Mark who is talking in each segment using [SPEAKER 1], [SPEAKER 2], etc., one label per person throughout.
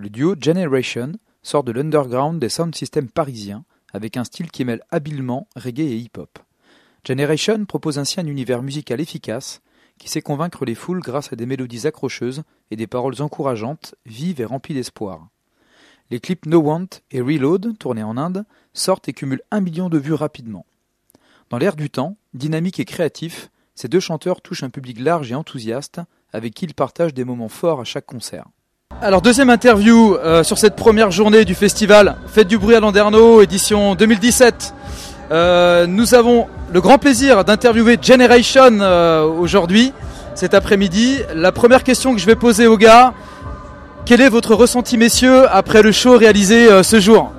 [SPEAKER 1] Le duo Generation sort de l'underground des sound systems parisiens avec un style qui mêle habilement reggae et hip-hop. Generation propose ainsi un univers musical efficace qui sait convaincre les foules grâce à des mélodies accrocheuses et des paroles encourageantes, vives et remplies d'espoir. Les clips No Want et Reload, tournés en Inde, sortent et cumulent un million de vues rapidement. Dans l'air du temps, dynamique et créatif, ces deux chanteurs touchent un public large et enthousiaste avec qui ils partagent des moments forts à chaque concert. Alors deuxième interview euh, sur cette première journée du festival Faites du bruit à Landerneau, édition 2017. Euh, nous avons le grand plaisir d'interviewer Generation euh, aujourd'hui, cet après-midi. La première question que je vais poser aux gars, quel est votre ressenti messieurs après le show réalisé ce jour?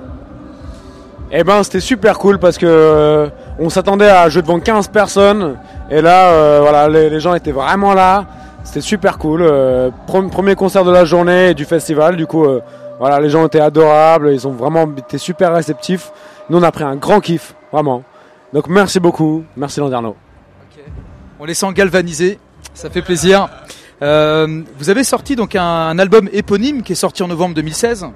[SPEAKER 2] Eh ben c'était super cool parce que on s'attendait à jouer devant 15 personnes et là voilà les gens étaient vraiment là. C'était super cool. euh, pre- premier concert de la journée du festival. Du coup euh, voilà les gens étaient adorables. Ils ont vraiment été super réceptifs. Nous on a pris un grand kiff vraiment. Donc merci beaucoup. Merci Landerneau.
[SPEAKER 1] On les sent galvanisés, ça fait plaisir. Euh, vous avez sorti donc un, un album éponyme qui est sorti en novembre 2016,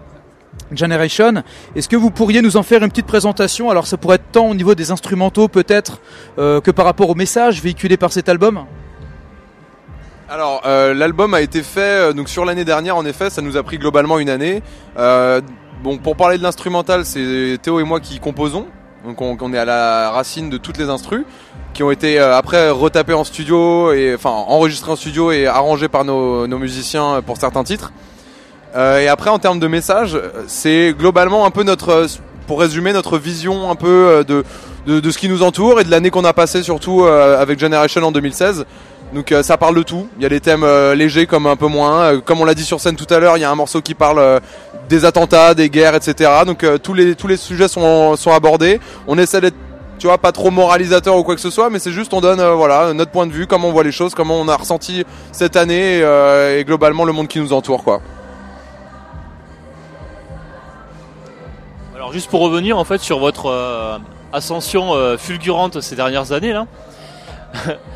[SPEAKER 1] Generation. Est-ce que vous pourriez nous en faire une petite présentation? Alors ça pourrait être tant au niveau des instrumentaux peut-être que par rapport au message véhiculé par cet album?
[SPEAKER 3] Alors, euh, l'album a été fait euh, donc sur l'année dernière. En effet, ça nous a pris globalement une année. Euh, bon, pour parler de l'instrumental, c'est Théo et moi qui composons. Donc, on, est à la racine de toutes les instrus qui ont été euh, après retapés en studio et enfin enregistrés en studio et arrangés par nos, nos musiciens pour certains titres. Euh, et après, en termes de message, euh, c'est globalement un peu notre, pour résumer, notre vision un peu euh, de, de, de ce qui nous entoure et de l'année qu'on a passée surtout avec Generation en 2016. Donc euh, ça parle de tout. Il y a des thèmes euh, légers comme un peu moins. Euh, comme on l'a dit sur scène tout à l'heure, il y a un morceau qui parle des attentats, des guerres, etc. Donc tous les tous les sujets sont sont abordés. On essaie d'être tu vois pas trop moralisateur ou quoi que ce soit, mais c'est juste on donne voilà notre point de vue, comment on voit les choses, comment on a ressenti cette année et globalement le monde qui nous entoure quoi.
[SPEAKER 4] Alors juste pour revenir en fait sur votre ascension fulgurante ces dernières années là.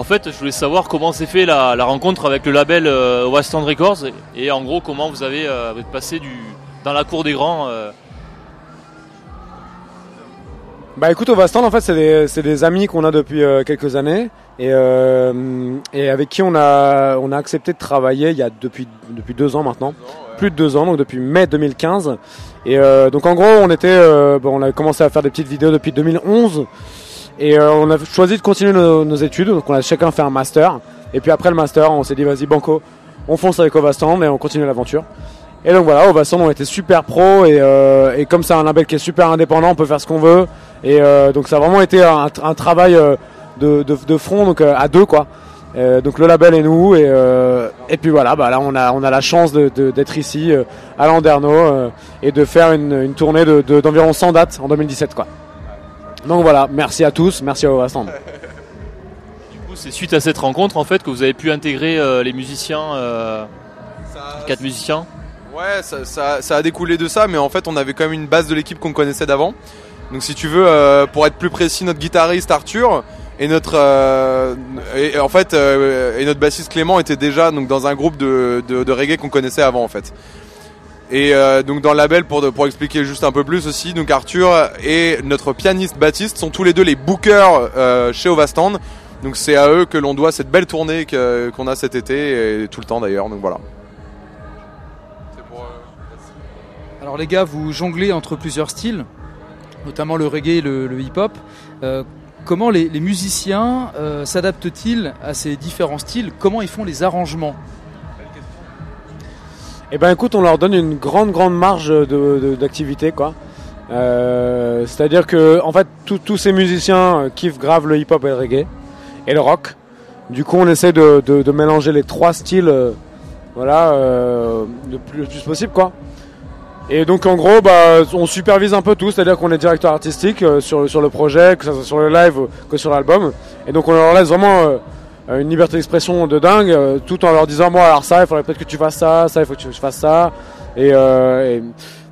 [SPEAKER 4] en fait, je voulais savoir comment s'est fait la, rencontre avec le label euh, West Records et, en gros comment vous avez euh, passé dans la cour des grands. euh,
[SPEAKER 2] Bah écoute, au Vastand, en fait, c'est des, amis qu'on a depuis euh, quelques années et, avec qui on a, accepté de travailler il y a depuis, deux ans maintenant, plus de deux ans, donc depuis mai 2015. Et donc en gros, on on a commencé à faire des petites vidéos depuis 2011 et euh, on a choisi de continuer nos, études, donc on a chacun fait un master. Et puis après le master, on s'est dit vas-y Banco, on fonce avec Ovastand et on continue l'aventure. Et donc voilà, Ovastand on était super pro et, euh, comme c'est un label qui est super indépendant, on peut faire ce qu'on veut. Et euh, donc ça a vraiment été un, travail de, front, donc à deux quoi. Donc le label et nous et, puis voilà, bah là on a la chance d'être ici à Landerneau et de faire une, tournée de- de- d'environ 100 dates en 2017 quoi. Donc voilà, merci à tous, merci à Ovastand.
[SPEAKER 4] du coup, c'est suite à cette rencontre en fait que vous avez pu intégrer euh, les musiciens, euh, quatre musiciens.
[SPEAKER 3] Ouais, ça, ça, ça a découlé de ça, mais en fait, on avait quand même une base de l'équipe qu'on connaissait d'avant. Donc, si tu veux, euh, pour être plus précis, notre guitariste Arthur et notre euh, et, en fait euh, et notre bassiste Clément étaient déjà donc dans un groupe de, de, de reggae qu'on connaissait avant en fait. Et euh, donc dans le label pour pour expliquer juste un peu plus aussi, donc Arthur et notre pianiste Baptiste sont tous les deux les bookers euh, chez Ovastand. Donc c'est à eux que l'on doit cette belle tournée qu'on a cet été et tout le temps d'ailleurs. Donc voilà.
[SPEAKER 1] Alors les gars, vous jonglez entre plusieurs styles, notamment le reggae et le, hip-hop. Euh, comment les, musiciens euh, s'adaptent-ils à ces différents styles? Comment ils font les arrangements?
[SPEAKER 2] Eh ben écoute, on leur donne une grande grande marge de- de- d'activité quoi. Euh, C'est-à-dire que en fait tous- ces musiciens euh, kiffent grave le hip-hop et le reggae et le rock. Du coup, on essaie de, de- mélanger les trois styles, euh, voilà, le, plus, le plus possible quoi. Et donc en gros, bah, on supervise un peu tout, c'est-à-dire qu'on est directeur artistique sur, sur le projet, que ce soit sur le live que sur l'album. Et donc on leur laisse vraiment une liberté d'expression de dingue, euh, tout en leur disant moi alors ça, il faudrait peut-être que tu fasses ça, ça, il faut que tu fasses ça. Et, euh,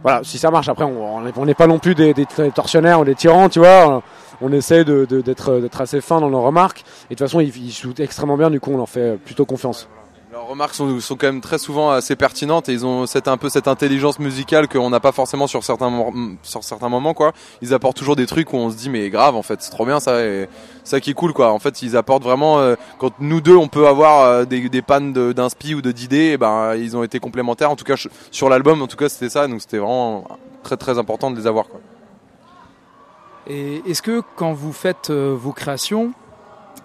[SPEAKER 2] voilà, si ça marche, après on n'est pas non plus des, des tortionnaires ou des tyrans, tu vois. On essaie de- de- d'être d'être assez fin dans nos remarques. Et de toute façon, ils, ils jouent extrêmement bien, du coup on leur fait plutôt confiance.
[SPEAKER 3] Leurs remarques sont, quand même très souvent assez pertinentes et ils ont cette, un peu cette intelligence musicale qu'on n'a pas forcément sur certains, mor- sur certains moments quoi. Ils apportent toujours des trucs où on se dit mais grave en fait c'est trop bien ça ça qui est cool quoi. En fait ils apportent vraiment euh, quand nous deux on peut avoir euh, des, des pannes d'inspi ou de d'idées et ben ils ont été complémentaires en tout cas sur l'album en tout cas c'était ça donc c'était vraiment très très important de les avoir quoi.
[SPEAKER 1] Et est-ce que quand vous faites euh, vos créations,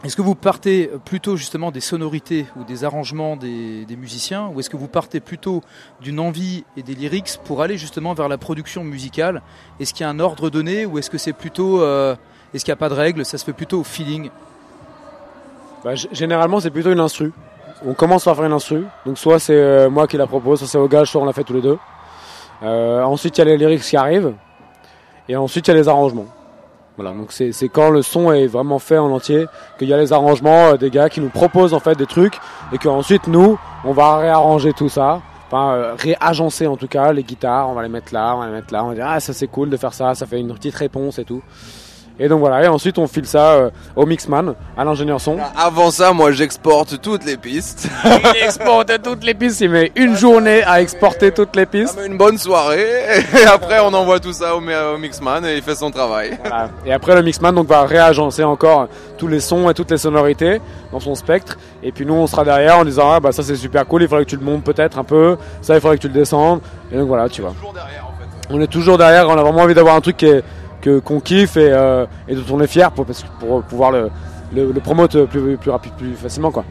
[SPEAKER 1] est-ce que vous partez plutôt justement des sonorités ou des arrangements des, musiciens, ou est-ce que vous partez plutôt d'une envie et des lyrics pour aller justement vers la production musicale? Est-ce qu'il y a un ordre donné, ou est-ce que c'est plutôt, euh, est-ce qu'il n'y a pas de règle, ça se fait plutôt au feeling?
[SPEAKER 2] Bah, généralement, c'est plutôt une instru. On commence par faire une instru. Donc, soit c'est euh, moi qui la propose, soit c'est au gage, soit on l'a fait tous les deux. Euh, ensuite, il y a les lyrics qui arrivent. Et ensuite, il y a les arrangements. Voilà, donc c'est quand le son est vraiment fait en entier qu'il y a les arrangements euh, des gars qui nous proposent en fait des trucs et qu'ensuite nous, on va réarranger tout ça. Enfin, euh, réagencer en tout cas les guitares, on va les mettre là, on va les mettre là, on va dire ah ça c'est cool de faire ça, ça fait une petite réponse et tout. Et donc voilà, et ensuite on file ça euh, au mixman, à l'ingénieur son.
[SPEAKER 3] Avant ça moi j'exporte toutes les pistes.
[SPEAKER 2] Il exporte toutes les pistes, il met une journée à exporter toutes les pistes.
[SPEAKER 3] met une bonne soirée et après on envoie tout ça au, mi- au mixman et il fait son travail.
[SPEAKER 2] Voilà. Et après le mixman donc va réagencer encore tous les sons et toutes les sonorités dans son spectre. Et puis nous on sera derrière en disant ah bah ça c'est super cool, il faudrait que tu le montes peut-être un peu, ça il faudrait que tu le descendes. Et donc voilà, tu vois.
[SPEAKER 3] Toujours derrière en fait.
[SPEAKER 2] On est toujours derrière, on a vraiment envie d'avoir un truc qui est- que qu'on kiffe et, euh, et dont on est fier pour, parce que- pour pouvoir le, le, le promote plus, plus rapide, plus facilement quoi.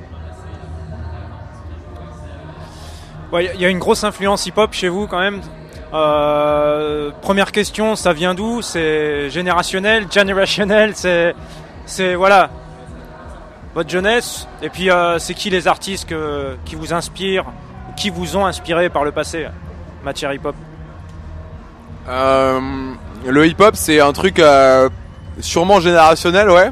[SPEAKER 5] Ouais, il y a une grosse influence hip-hop chez vous quand même. Euh, première question, ça vient d'où? C'est générationnel, generationnel, c'est, c'est voilà, votre jeunesse. Et puis euh, c'est qui les artistes que- qui vous inspirent, qui vous ont inspiré par le passé, matière hip-hop?
[SPEAKER 3] Euh, le hip-hop, c'est un truc euh, sûrement générationnel, ouais.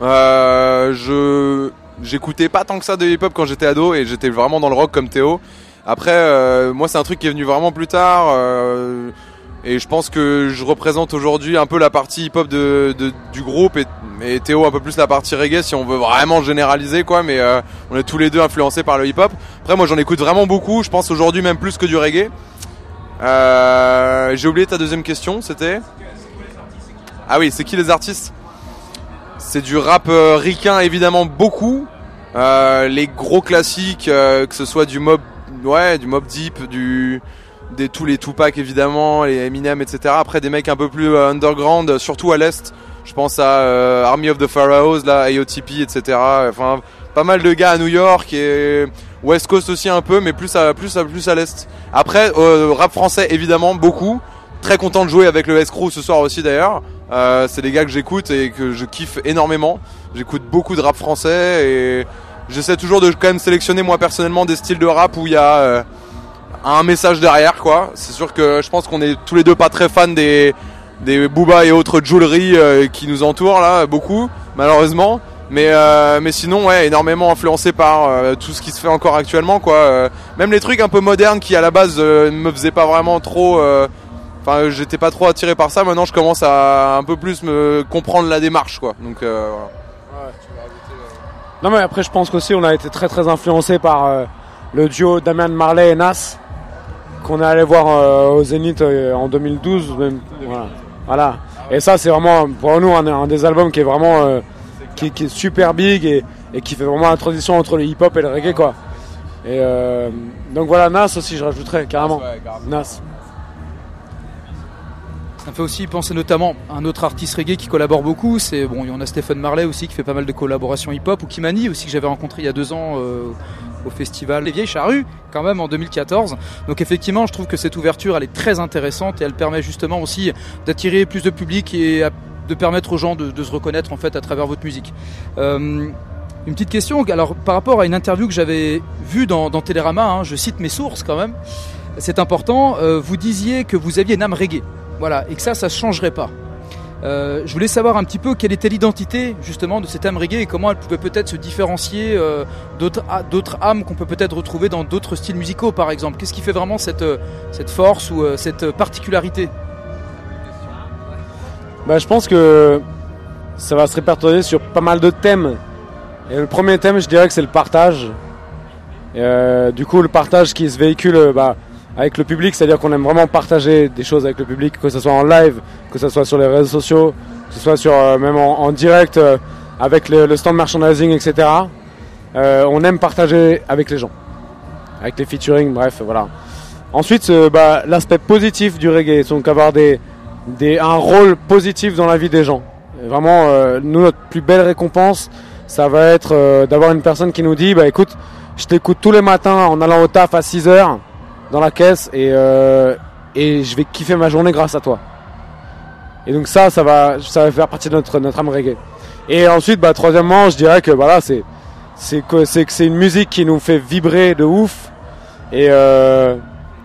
[SPEAKER 3] Euh, je j'écoutais pas tant que ça de hip-hop quand j'étais ado et j'étais vraiment dans le rock comme Théo. Après, euh, moi, c'est un truc qui est venu vraiment plus tard. euh, et je pense que je représente aujourd'hui un peu la partie hip-hop de, de- du groupe et, Théo un peu plus la partie reggae si on veut vraiment généraliser quoi. Mais euh, on est tous les deux influencés par le hip-hop. Après, moi, j'en écoute vraiment beaucoup. Je pense aujourd'hui même plus que du reggae. Euh, J'ai oublié ta deuxième question, c'était Ah oui, c'est qui les artistes? C'est du rap euh, ricain évidemment beaucoup. Euh, les gros classiques, euh, que ce soit du mob, ouais, du mob deep, du des tous les Tupac évidemment, les Eminem, etc. Après des mecs un peu plus euh, underground, surtout à l'est. Je pense à Army of the Pharaohs, là, AOTP, etc. Enfin, pas mal de gars à New York et West Coast aussi un peu, mais plus à plus à plus à l'est. Après, euh, rap français évidemment beaucoup. Très content de jouer avec le S-Crew ce soir aussi d'ailleurs. Euh, c'est des gars que j'écoute et que je kiffe énormément. J'écoute beaucoup de rap français et j'essaie toujours de quand même sélectionner moi personnellement des styles de rap où il y a euh, un message derrière quoi. C'est sûr que je pense qu'on est tous les deux pas très fans des des Booba et autres jewelry euh, qui nous entourent là beaucoup malheureusement. Mais euh, mais sinon ouais énormément influencé par euh, tout ce qui se fait encore actuellement quoi. Euh, même les trucs un peu modernes qui à la base euh, ne me faisaient pas vraiment trop. euh, Enfin j'étais pas trop attiré par ça. Maintenant je commence à un peu plus me comprendre la démarche quoi. Donc euh, voilà.
[SPEAKER 2] Non mais après je pense qu'aussi on a été très très influencé par euh, le duo Damian Marley et Nas qu'on est allé voir euh, au Zénith euh, en 2012 même. Voilà. Voilà. Et ça c'est vraiment pour nous un, un des albums qui est vraiment euh, qui, qui est super big et, et qui fait vraiment la transition entre le hip-hop et le reggae quoi. Et euh, donc voilà Nas aussi je rajouterais carrément. Nas.
[SPEAKER 1] Ça me fait aussi penser notamment à un autre artiste reggae qui collabore beaucoup. C'est bon, il y en a Stephen Marley aussi qui fait pas mal de collaborations hip-hop ou Kimani aussi que j'avais rencontré il y a deux ans euh, au festival Les Vieilles Charrues quand même en 2014. Donc effectivement, je trouve que cette ouverture elle est très intéressante et elle permet justement aussi d'attirer plus de public et à- de permettre aux gens de, se reconnaître en fait à travers votre musique. Euh, une petite question, alors par rapport à une interview que j'avais vue dans, dans Télérama, hein, je cite mes sources quand même, c'est important, euh, vous disiez que vous aviez une âme reggae. Voilà, et que ça, ça ne changerait pas. Euh, je voulais savoir un petit peu quelle était l'identité justement de cette âme reggae et comment elle pouvait peut-être se différencier d'autres âmes qu'on peut peut-être retrouver dans d'autres styles musicaux par exemple. Qu'est-ce qui fait vraiment cette, force ou cette particularité?
[SPEAKER 2] Bah, je pense que ça va se répertorier sur pas mal de thèmes. Et le premier thème, je dirais que c'est le partage. Euh, du coup, le partage qui se véhicule euh, bah, avec le public, c'est-à-dire qu'on aime vraiment partager des choses avec le public, que ce soit en live, que ce soit sur les réseaux sociaux, que ce soit sur, euh, même en, direct avec le, stand merchandising, etc. On aime partager avec les gens, avec les featuring, bref, voilà. Ensuite, bah, l'aspect positif du reggae, donc avoir des, des, un rôle positif dans la vie des gens. Vraiment, euh, nous, notre plus belle récompense, ça va être euh, d'avoir une personne qui nous dit, bah écoute, je t'écoute tous les matins en allant au taf à 6 heures dans la caisse et, euh, et je vais kiffer ma journée grâce à toi. Et donc ça, ça va, ça va faire partie de notre, notre âme reggae. Et ensuite, bah, troisièmement, je dirais que voilà, c'est, c'est que c'est une musique qui nous fait vibrer de ouf et euh,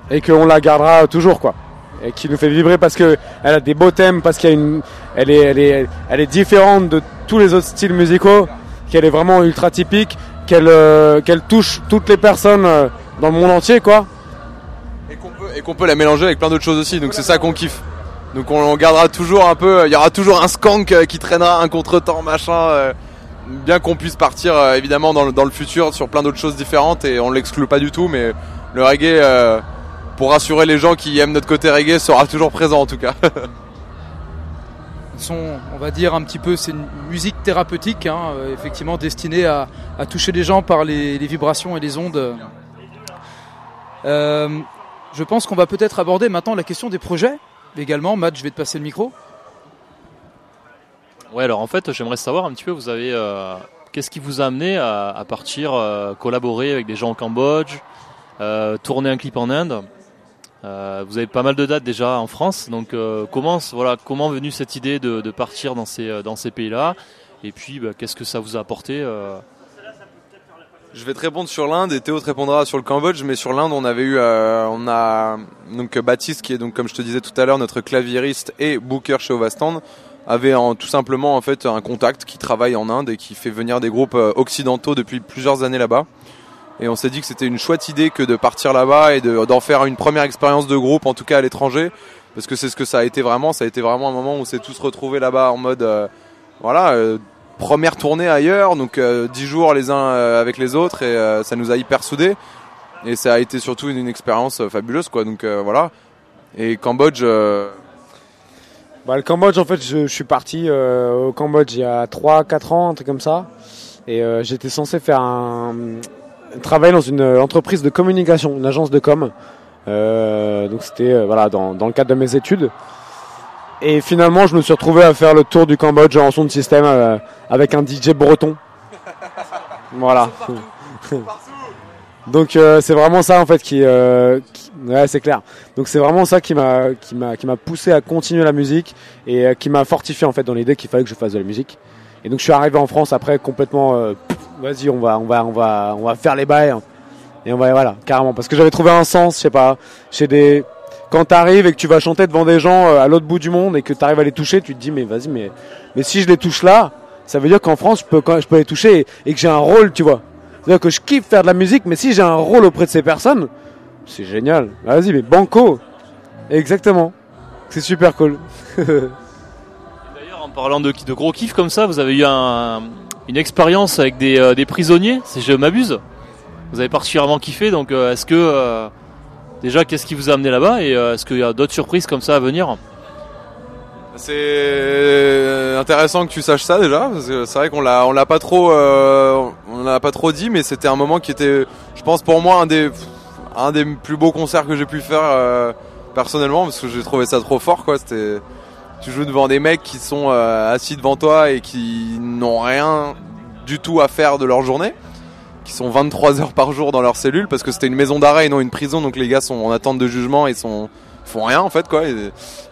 [SPEAKER 2] et qu'on la gardera toujours quoi et qui nous fait vibrer parce que elle a des beaux thèmes parce qu'il y a une elle est différente de tous les autres styles musicaux qu'elle est vraiment ultra typique qu'elle euh, qu'elle touche toutes les personnes euh, dans le monde entier quoi
[SPEAKER 3] Et qu'on peut, la mélanger avec plein d'autres choses aussi, donc c'est ça qu'on kiffe. Donc on, gardera toujours un peu, il y aura toujours un skank euh, qui traînera un contretemps machin, bien qu'on puisse partir évidemment dans le, dans le futur sur plein d'autres choses différentes et on l'exclut pas du tout, mais le reggae, pour rassurer les gens qui aiment notre côté reggae, sera toujours présent en tout cas.
[SPEAKER 1] sont, on va dire un petit peu, c'est une musique thérapeutique, hein, euh, effectivement destinée à, à toucher les gens par les, les vibrations et les ondes. Euh, je pense qu'on va peut-être aborder maintenant la question des projets. Également, Matt, je vais te passer le micro.
[SPEAKER 4] Ouais, alors en fait, j'aimerais savoir un petit peu, vous avez, euh, qu'est-ce qui vous a amené à, à partir euh, collaborer avec des gens au Cambodge, euh, tourner un clip en Inde? Euh, vous avez pas mal de dates déjà en France, donc euh, comment, voilà, comment est venue cette idée de, partir dans ces, euh, dans ces pays-là? Et puis, bah, qu'est-ce que ça vous a apporté euh,
[SPEAKER 3] Je vais te répondre sur l'Inde et Théo te répondra sur le Cambodge, mais sur l'Inde on avait eu, on a donc Baptiste qui est donc comme je te disais tout à l'heure notre claviériste et booker chez Ovastand avait tout simplement en fait un contact qui travaille en Inde et qui fait venir des groupes occidentaux depuis plusieurs années là-bas. Et on s'est dit que c'était une chouette idée que de partir là-bas et de- d'en faire une première expérience de groupe, en tout cas à l'étranger, parce que c'est ce que ça a été vraiment. Ça a été vraiment un moment où on s'est tous retrouvés là-bas en mode, euh, voilà, euh, première tournée ailleurs, donc euh, dix jours les uns euh, avec les autres, et ça nous a hyper soudés. Et ça a été surtout une, expérience fabuleuse, quoi. Donc voilà. Et Cambodge,
[SPEAKER 2] Bah, le Cambodge, en fait, je, je suis parti au Cambodge il y a 3-4 ans, un truc comme ça. Et j'étais censé faire un, un travail dans une euh, entreprise de communication, une agence de com. Euh, donc c'était euh, voilà dans, dans le cadre de mes études. Et finalement, je me suis retrouvé à faire le tour du Cambodge en son de système euh, avec un DJ breton. Voilà. Donc euh, c'est vraiment ça en fait qui, euh, qui- ouais c'est clair. Donc c'est vraiment ça qui m'a qui m'a qui m'a poussé à continuer la musique et qui m'a fortifié en fait dans l'idée qu'il fallait que je fasse de la musique. Et donc je suis arrivé en France après complètement euh, pff, vas-y on va on va on va on va faire les bails hein. et on va voilà carrément. Parce que j'avais trouvé un sens je sais pas chez des quand t'arrives et que tu vas chanter devant des gens euh, à l'autre bout du monde et que t'arrives à les toucher tu te dis mais vas-y mais mais si je les touche là ça veut dire qu'en France je peux je peux les toucher et, et que j'ai un rôle tu vois. C'est-à-dire que je kiffe faire de la musique mais si j'ai un rôle auprès de ces personnes c'est génial. Vas-y mais banco. Exactement. C'est super cool.
[SPEAKER 4] D'ailleurs, en parlant de, de gros kiff comme ça, vous avez eu un- une expérience avec des, euh, des prisonniers, si je m'abuse. Vous avez particulièrement kiffé, donc euh, est-ce que euh, déjà qu'est-ce qui vous a amené là-bas et est-ce qu'il y a d'autres surprises comme ça à venir?
[SPEAKER 3] C'est intéressant que tu saches ça déjà, parce que c'est vrai qu'on l'a, l'a pas trop, on l'a pas trop dit, mais c'était un moment qui était, je pense pour moi un des, un des plus beaux concerts que j'ai pu faire personnellement, parce que j'ai trouvé ça trop fort, quoi. Tu joues devant des mecs qui sont euh, assis devant toi et qui n'ont rien du tout à faire de leur journée, qui sont 23 heures par jour dans leur cellule, parce que c'était une maison d'arrêt et non une prison, donc les gars sont en attente de jugement et sont font rien en fait quoi.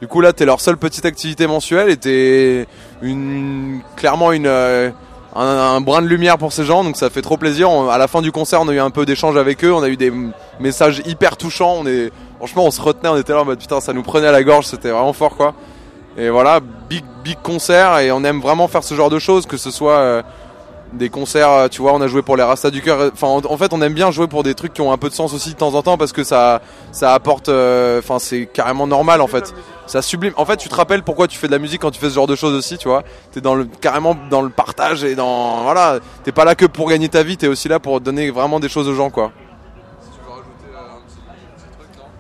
[SPEAKER 3] Du coup là t'es leur seule petite activité mensuelle et t'es une clairement une euh, un, brin de lumière pour ces gens donc ça fait trop plaisir. On- à la fin du concert on a eu un peu d'échange avec eux, on a eu des messages hyper touchants. On est franchement on se retenait, on était là en mode putain ça nous prenait à la gorge, c'était vraiment fort quoi. Et voilà, big big concert et on aime vraiment faire ce genre de choses, que ce soit euh, des concerts, euh, tu vois, on a joué pour les Rastas du cœur. Enfin, en, en fait, on aime bien jouer pour des trucs qui ont un peu de sens aussi de temps en temps parce que ça ça apporte, euh, enfin, c'est carrément normal en fait. Ça sublime. En fait, tu te rappelles pourquoi tu fais de la musique quand tu fais ce genre de choses aussi, tu vois. T'es dans le carrément dans le partage et dans voilà. T'es pas là que pour gagner ta vie, t'es aussi là pour donner vraiment des choses aux gens, quoi.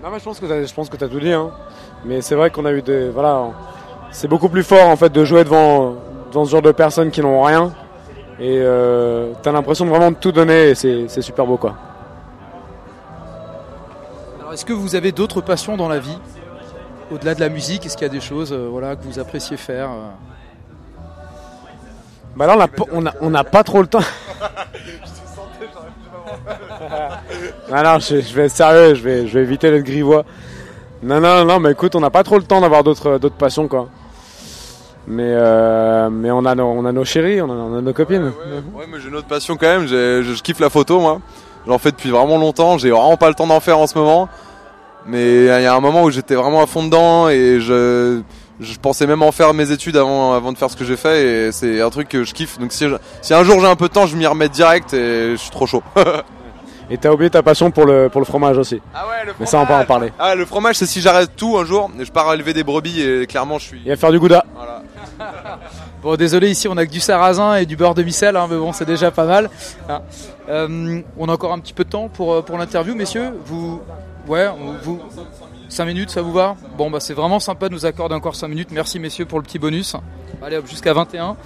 [SPEAKER 2] Non, mais je pense que t'as, je pense que t'as tout dit. Hein. Mais c'est vrai qu'on a eu des, voilà, c'est beaucoup plus fort en fait de jouer devant, devant ce genre de personnes qui n'ont rien. Et euh, t'as l'impression de vraiment de tout donner et c'est, c'est super beau quoi.
[SPEAKER 1] Alors, est-ce que vous avez d'autres passions dans la vie? Au-delà de la musique, est-ce qu'il y a des choses euh, voilà, que vous appréciez faire euh?
[SPEAKER 2] Bah là on a, pas- on a, on n'a pas trop le temps. non, non, je, je vais être sérieux, je vais, je vais éviter d'être grivois. Non, non, non, mais écoute, on n'a pas trop le temps d'avoir d'autres, d'autres passions, quoi. Mais, euh, mais on, a nos, on a nos chéris, on a, nos copines.
[SPEAKER 3] Ouais, mais j'ai une autre passion quand même. Je, je kiffe la photo, moi. J'en fais depuis vraiment longtemps. J'ai vraiment pas le temps d'en faire en ce moment. Mais il y a un moment où j'étais vraiment à fond dedans et je, je pensais même en faire mes études avant, avant de faire ce que j'ai fait. Et c'est un truc que je kiffe. Donc si, si un jour j'ai un peu de temps, je m'y remets direct et je suis trop chaud.
[SPEAKER 2] Et t'as oublié ta passion pour le, pour le fromage aussi.
[SPEAKER 3] ah ouais, le
[SPEAKER 2] Mais ça, on va en parler.
[SPEAKER 3] Ah, le fromage, c'est si j'arrête tout un jour, je pars élever des brebis et clairement je suis.
[SPEAKER 2] Et à faire du gouda.
[SPEAKER 3] Voilà.
[SPEAKER 1] Bon, désolé, ici on a que du sarrasin et du beurre de micelle, hein, mais bon, c'est déjà pas mal. hein. Euh, on a encore un petit peu de temps pour, euh, pour l'interview, messieurs. Vous, ouais, vous, 5 minutes, ça vous va Bon, bah c'est vraiment sympa de nous accorder encore 5 minutes. Merci, messieurs, pour le petit bonus. Allez, hop, jusqu'à 21.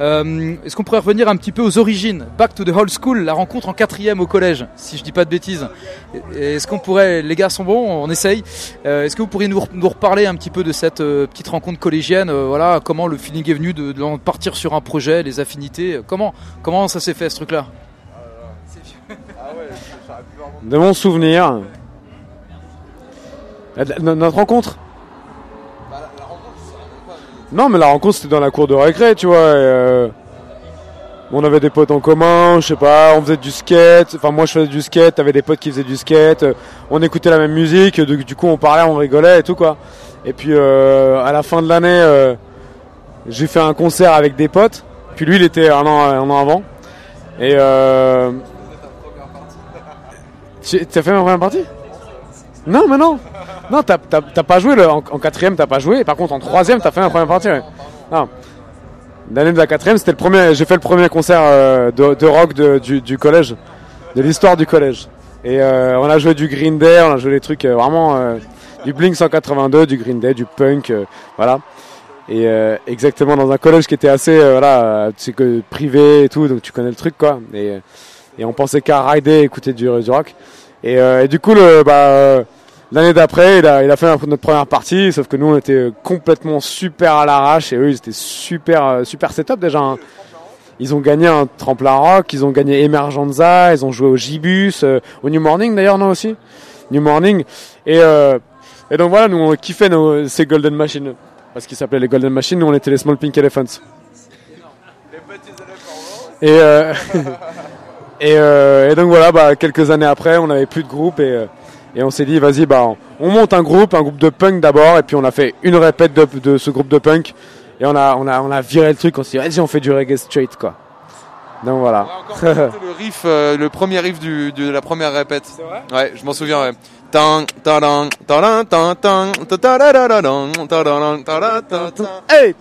[SPEAKER 1] Euh, Est-ce qu'on pourrait revenir un petit peu aux origines Back to the old school, la rencontre en quatrième au collège, si je dis pas de bêtises. Est-ce qu'on pourrait, les gars sont bons, on essaye. Euh, Est-ce que vous pourriez nous, nous reparler un petit peu de cette euh, petite rencontre collégienne euh, Voilà, comment le feeling est venu de, de partir sur un projet, les affinités. Comment, comment ça s'est fait ce truc-là?
[SPEAKER 2] De mon souvenir. La- la- Notre rencontre Non, mais la rencontre c'était dans la cour de récré, tu vois. et, euh, on avait des potes en commun, je sais pas, on faisait du skate. Enfin, moi je faisais du skate, t'avais des potes qui faisaient du skate. euh, On écoutait la même musique, du, du coup on parlait, on rigolait et tout quoi. Et puis euh, à la fin de l'année, euh, j'ai fait un concert avec des potes. Puis lui il était un an, un an avant. Et euh, tu- T'as fait ma première partie? Non, mais non. Non, t'as pas joué le- en, quatrième, t'as pas joué. Par contre, en troisième, t'as fait ma première partie. ouais. Non. L'année de la quatrième, c'était le premier. J'ai fait le premier concert euh, de, de rock de- du, du collège, de l'histoire du collège. Et euh, on a joué du Green Day, on a joué des trucs euh, vraiment euh, du Blink 182, du Green Day, du punk, euh, voilà. Et euh, exactement dans un collège qui était assez, voilà, tu que privé et tout, donc tu connais le truc quoi. Et, et on pensait qu'à rider, écouter du, du rock. Et, et du coup, le, bah, l'année d'après, il a, il a fait notre première partie, sauf que nous, on était complètement super à l'arrache et eux, ils étaient super, euh, super setup déjà. hein. Ils ont gagné un tremplin rock, ils ont gagné Emergenza, ils ont joué au Gibus, euh, au New Morning d'ailleurs, non aussi? New Morning. Et, euh, et donc voilà, nous, on kiffait nos, ces Golden Machines. Parce qu'ils s'appelaient les Golden Machines, nous, on était les Small Pink Elephants. Et, euh, et, euh, et donc voilà, bah, quelques années après, on n'avait plus de groupe et, et on s'est dit, vas-y, bah, on, on monte un groupe, un groupe de punk d'abord, et puis on a fait une répète de, de ce groupe de punk, et on a, on a, on a viré le truc, on s'est dit, vas-y, on fait du reggae straight, quoi. Donc voilà.
[SPEAKER 3] Le riff, euh, le premier riff du, de la première répète. C'est vrai? Ouais, je m'en souviens, ouais.
[SPEAKER 2] Hey.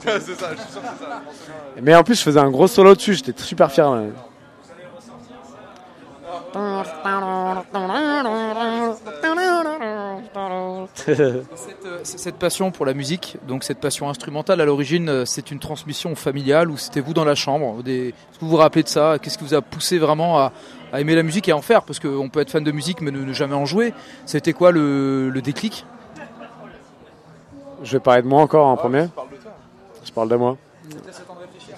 [SPEAKER 2] Mais en plus, je faisais un gros solo dessus, j'étais super fier. ouais.
[SPEAKER 1] Cette, euh, cette passion pour la musique, donc cette passion instrumentale, à l'origine, euh, c'est une transmission familiale ou c'était vous dans la chambre? Des- Est-ce que vous vous rappelez de ça? Qu'est-ce qui vous a poussé vraiment à, à aimer la musique et à en faire? Parce qu'on peut être fan de musique mais ne, ne jamais en jouer. C'était quoi le, le déclic?
[SPEAKER 2] Je vais parler de moi encore en premier. Je parle de moi.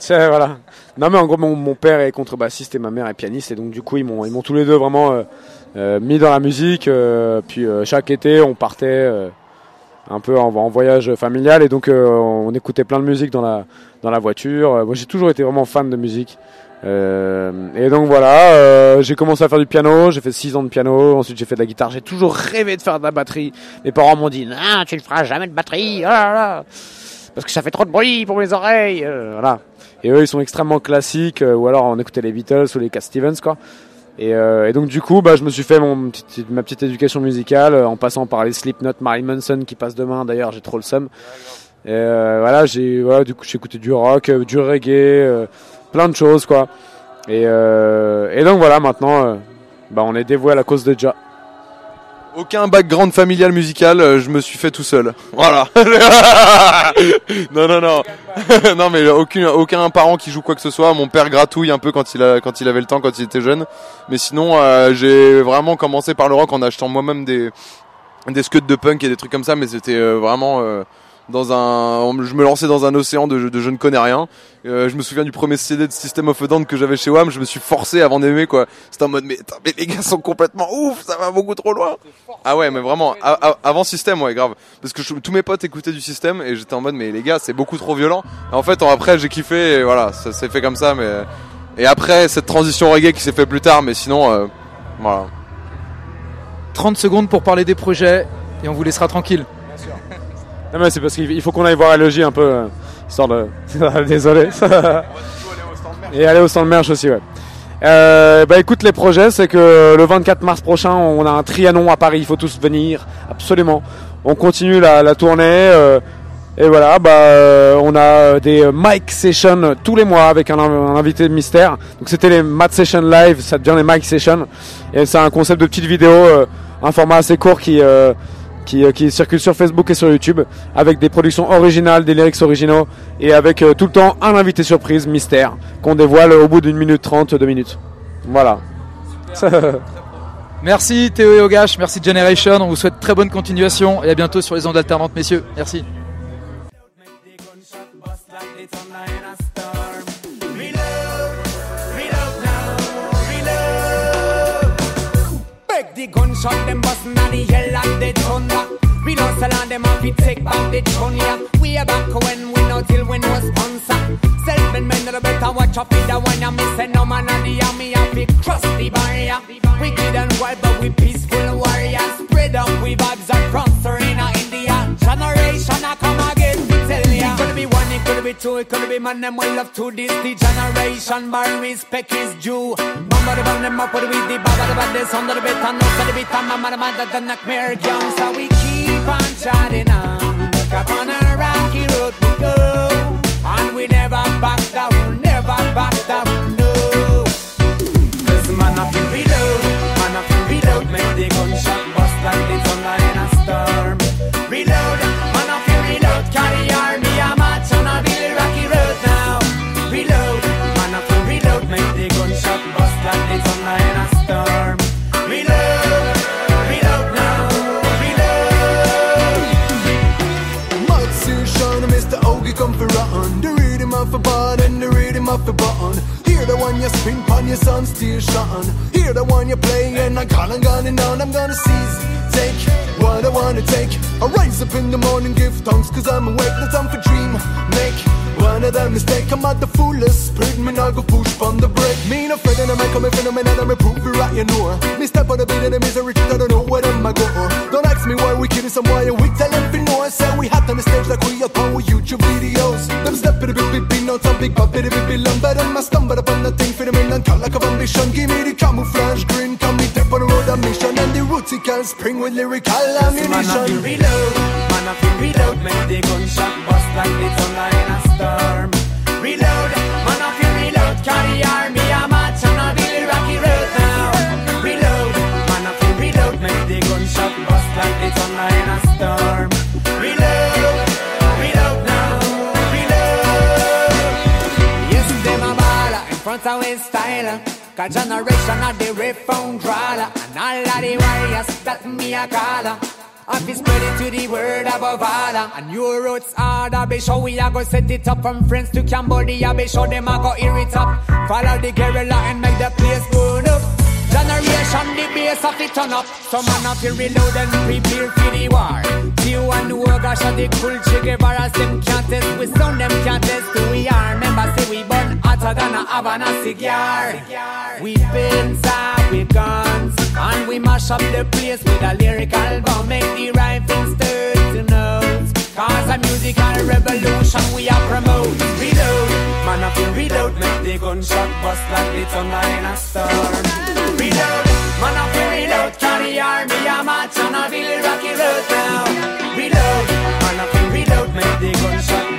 [SPEAKER 2] Voilà. Non mais en gros mon, père est contrebassiste et ma mère est pianiste et donc du coup ils m'ont ils m'ont tous les deux vraiment euh, euh, mis dans la musique. euh, puis chaque été on partait un peu en, voyage familial et donc on écoutait plein de musique dans la dans la voiture. Moi j'ai toujours été vraiment fan de musique. Et donc voilà, j'ai commencé à faire du piano, j'ai fait 6 ans de piano, ensuite j'ai fait de la guitare, j'ai toujours rêvé de faire de la batterie. Mes parents m'ont dit non, tu ne feras jamais de batterie. oh là là. parce que ça fait trop de bruit pour mes oreilles. voilà. Et eux, ils sont extrêmement classiques, euh, ou alors on écoutait les Beatles ou les Cat Stevens, quoi. Et, euh, donc du coup, bah, je me suis fait mon ma petite éducation musicale euh, en passant par les Slipknot, Marilyn Manson qui passe demain. D'ailleurs, j'ai trop le seum. Et voilà, j'ai voilà, du coup, j'ai écouté du rock, du reggae, plein de choses, quoi. Et, donc voilà, maintenant, bah, on est dévoué à la cause de Ja.
[SPEAKER 3] Aucun background familial musical, euh, je me suis fait tout seul. Voilà. non, non, non. non, mais aucun, aucun parent qui joue quoi que ce soit. Mon père gratouille un peu quand il, a, quand il avait le temps, quand il était jeune. Mais sinon, euh, j'ai vraiment commencé par le rock en achetant moi-même des, des scuds de punk et des trucs comme ça. Mais c'était euh, vraiment dans un. Je me lançais dans un océan de, je ne connais rien. Euh, je me souviens du premier CD de System of a Down que j'avais chez Wham. Je me suis forcé avant d'aimer quoi. C'était en mode mais, les gars sont complètement ouf, ça va beaucoup trop loin. Ah ouais, mais vraiment avant System, ouais, grave. Parce que tous mes potes écoutaient du System et j'étais en mode mais les gars c'est beaucoup trop violent. En fait après j'ai kiffé et voilà, ça s'est fait comme ça. Mais et après cette transition reggae qui s'est fait plus tard, mais sinon euh, voilà.
[SPEAKER 1] 30 secondes pour parler des projets et on vous laissera tranquille.
[SPEAKER 2] Non, mais c'est parce qu'il il faut qu'on aille voir Logie un peu, euh, histoire de. Désolé. Et aller au stand merch aussi, ouais. Euh, bah écoute, les projets, c'est que le 24 mars prochain, on a un Trianon à Paris, il faut tous venir, absolument. On continue la, la tournée, euh, et voilà, bah euh, on a des mic sessions tous les mois avec un, un invité de mystère. Donc c'était les Mat Sessions Live, ça devient les mic sessions. Et c'est un concept de petite vidéo, euh, un format assez court qui, euh, qui, euh, qui circule sur Facebook et sur YouTube, avec des productions originales, des lyrics originaux, et avec euh, tout le temps un invité surprise, mystère, qu'on dévoile au bout d'une minute trente, deux minutes. Voilà.
[SPEAKER 1] Merci Théo et Ogash, merci Generation, on vous souhaite très bonne continuation et à bientôt sur les ondes alternantes messieurs. Merci.
[SPEAKER 6] The gunshot them bustin' the hell like the thunder. Reload salon, them off it take back the tune, yeah. We are back when we know till we know sponsor. Self-made men that better watch out for the one you missing. No man of the army, have to cross the barrier. We Wicked and wild, but we peaceful warriors. Spread up, we vibes and in our India. Generation, I come again, could be two, it could be man, them well love to this. The generation, bar respect is due. Bamba the band, them up with the baba the bad, this under the bit, and to the bit, and mama the mother, the nightmare comes. So we keep on chatting on. Look up on a
[SPEAKER 7] you spin on your son's tear shot. Hear the one you're playing, I'm calling, gunning on, I'm gonna seize, take what I wanna take. I rise up in the morning, give thanks cause I'm awake. No time for dream, make one of them mistake. I'm at the fullest spirit, me not go push from the brake. Me no afraid and I make come phenomenon, I'm a prove it right, you know. Me step on the beat and the misery, I don't know where them I go. Don't ask me why we kidding some why we tell know. I say we hot on the stage like we up on with YouTube videos. Them step in the big big beat notes and big pop in the big big lumber. Them I stumble upon the thing and call like a ambition. Give me the camouflage green, come step on the road of mission and the rootical spring with lyrical
[SPEAKER 6] Man I feel
[SPEAKER 7] ammunition.
[SPEAKER 6] reload, man I feel reload. Make the gunshot bust like the thunder in a storm. Reload, man I feel reload. Carry army a march on a real rocky road now. Reload, man I feel reload. Make the gunshot bust like the thunder in a storm. Reload, reload now, reload. Yes, them a baller. In front of his style Cause generation of the reform drawler And all of the warriors that me a caller. I be spread it to the word above all. And your roots harder Be sure we a go set it up From friends to Cambodia Be sure them a go hear it up. Follow the guerrilla and make the place burn up Generation, the base of it turn up. Some man have to reload and prepare for the war. Few and no gosh, the cool Che Guevara, them can't test. We sound them can't test who we are. Remember, say we burn hotter than a Havana cigar. We pins up with guns. And we mash up the place with a lyrical bomb. Make the rifles musical revolution we are promote. Reload, man I feel reload, make the gunshot bust like the thunder in a storm. Reload, man I feel reload, carry army a march on a Bill Rocky road now. Reload, man I feel reload, make the gunshot